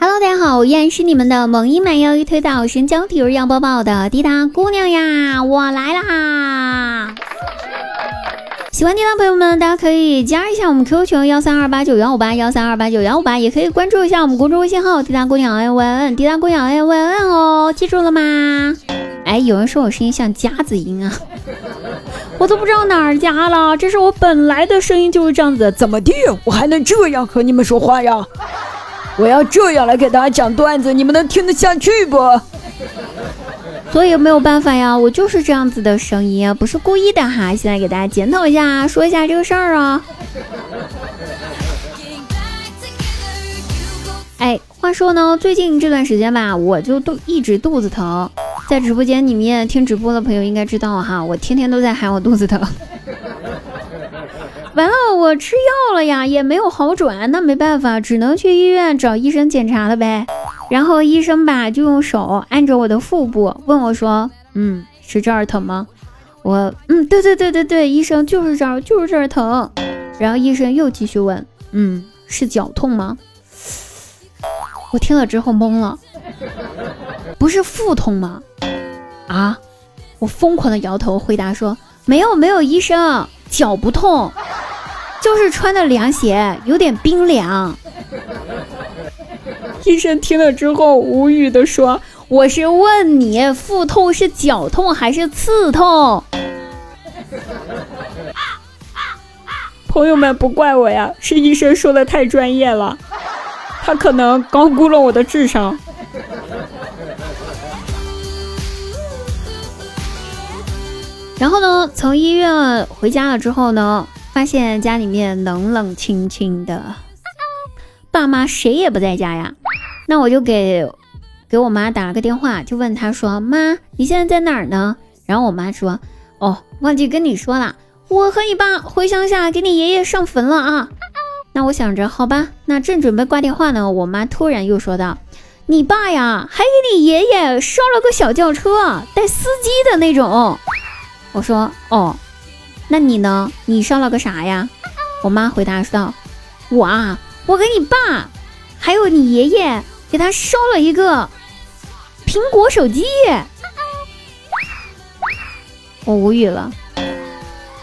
Hello，大家好，我依然是你们的萌音满腰一推倒神交体育要播报的滴答姑娘呀，我来啦！喜欢滴答朋友们，大家可以加一下我们 QQ 群幺三二八九幺五八幺三二八九幺五八，也可以关注一下我们公众微信号滴答姑娘 A Y N 滴答姑娘 A Y N 哦，记住了吗？哎，有人说我声音像夹子音啊，我都不知道哪儿夹了，这是我本来的声音就是这样子，怎么地？我还能这样和你们说话呀？我要这样来给大家讲段子，你们能听得下去不？所以没有办法呀，我就是这样子的声音，不是故意的哈。现在给大家检讨一下，说一下这个事儿啊。哎，话说呢，最近这段时间吧，我就都一直肚子疼，在直播间里面听直播的朋友应该知道哈，我天天都在喊我肚子疼。完了，我吃药了呀，也没有好转，那没办法，只能去医院找医生检查了呗。然后医生吧就用手按着我的腹部，问我说：“嗯，是这儿疼吗？”我嗯，对对对对对，医生就是这儿，就是这儿疼。然后医生又继续问：“嗯，是脚痛吗？” 我听了之后懵了，不是腹痛吗？啊！我疯狂的摇头回答说：“没有没有，医生，脚不痛。”就是穿的凉鞋有点冰凉。医生听了之后无语的说：“我是问你，腹痛是脚痛还是刺痛？”朋友们不怪我呀，是医生说的太专业了，他可能高估了我的智商。然后呢，从医院回家了之后呢？发现家里面冷冷清清的，爸妈谁也不在家呀。那我就给给我妈打了个电话，就问她说：“妈，你现在在哪儿呢？”然后我妈说：“哦，忘记跟你说了，我和你爸回乡下给你爷爷上坟了啊。”那我想着，好吧，那正准备挂电话呢，我妈突然又说道：“你爸呀，还给你爷爷烧了个小轿车，带司机的那种。”我说：“哦。”那你呢？你烧了个啥呀？我妈回答道：“我啊，我给你爸，还有你爷爷，给他烧了一个苹果手机。”我无语了。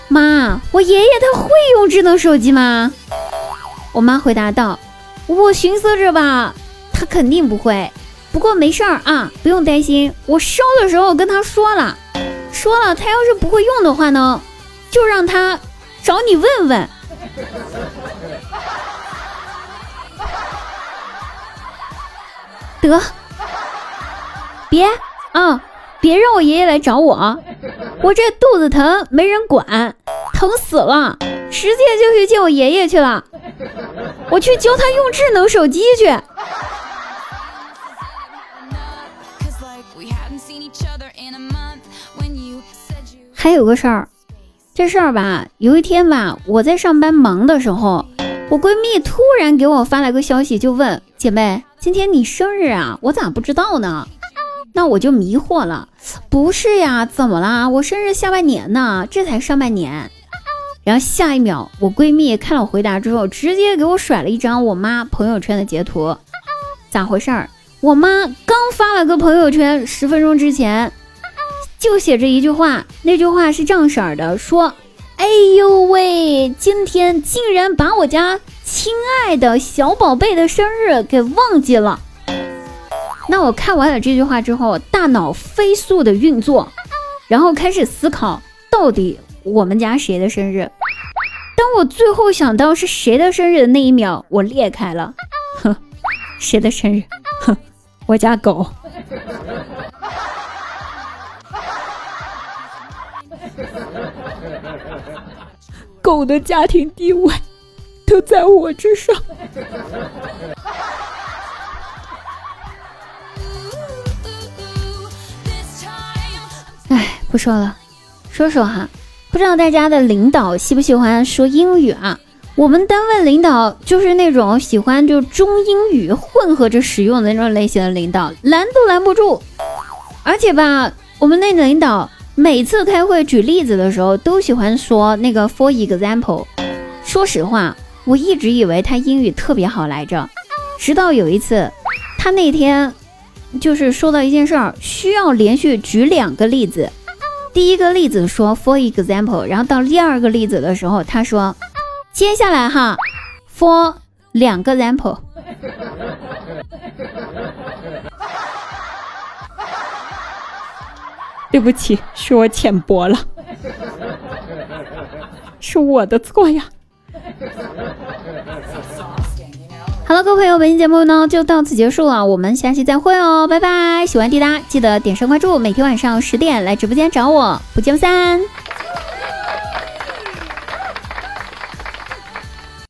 妈，我爷爷他会用智能手机吗？我妈回答道：“我寻思着吧，他肯定不会。不过没事儿啊，不用担心。我烧的时候跟他说了，说了，他要是不会用的话呢？”就让他找你问问，得，别啊，别让我爷爷来找我，我这肚子疼没人管，疼死了，直接就去见我爷爷去了，我去教他用智能手机去。还有个事儿。这事儿吧，有一天吧，我在上班忙的时候，我闺蜜突然给我发了个消息，就问姐妹：“今天你生日啊？我咋不知道呢？”那我就迷惑了，不是呀，怎么啦？我生日下半年呢，这才上半年。然后下一秒，我闺蜜看了我回答之后，直接给我甩了一张我妈朋友圈的截图，咋回事儿？我妈刚发了个朋友圈，十分钟之前。就写着一句话，那句话是这样式儿的，说：“哎呦喂，今天竟然把我家亲爱的小宝贝的生日给忘记了。”那我看完了这句话之后，大脑飞速的运作，然后开始思考，到底我们家谁的生日？当我最后想到是谁的生日的那一秒，我裂开了，哼，谁的生日？哼，我家狗。狗的家庭地位都在我之上。哎，不说了，说说哈，不知道大家的领导喜不喜欢说英语啊？我们单位领导就是那种喜欢就中英语混合着使用的那种类型的领导，拦都拦不住。而且吧，我们那领导。每次开会举例子的时候，都喜欢说那个 for example，说实话，我一直以为他英语特别好来着，直到有一次，他那天就是说到一件事儿，需要连续举两个例子。第一个例子说 for example，然后到第二个例子的时候，他说接下来哈 for 两个 example。对不起，是我浅薄了，是我的错呀。好了，各位朋友，本期节目呢就到此结束了，我们下期再会哦，拜拜！喜欢滴答记得点上关注，每天晚上十点来直播间找我，不见不散。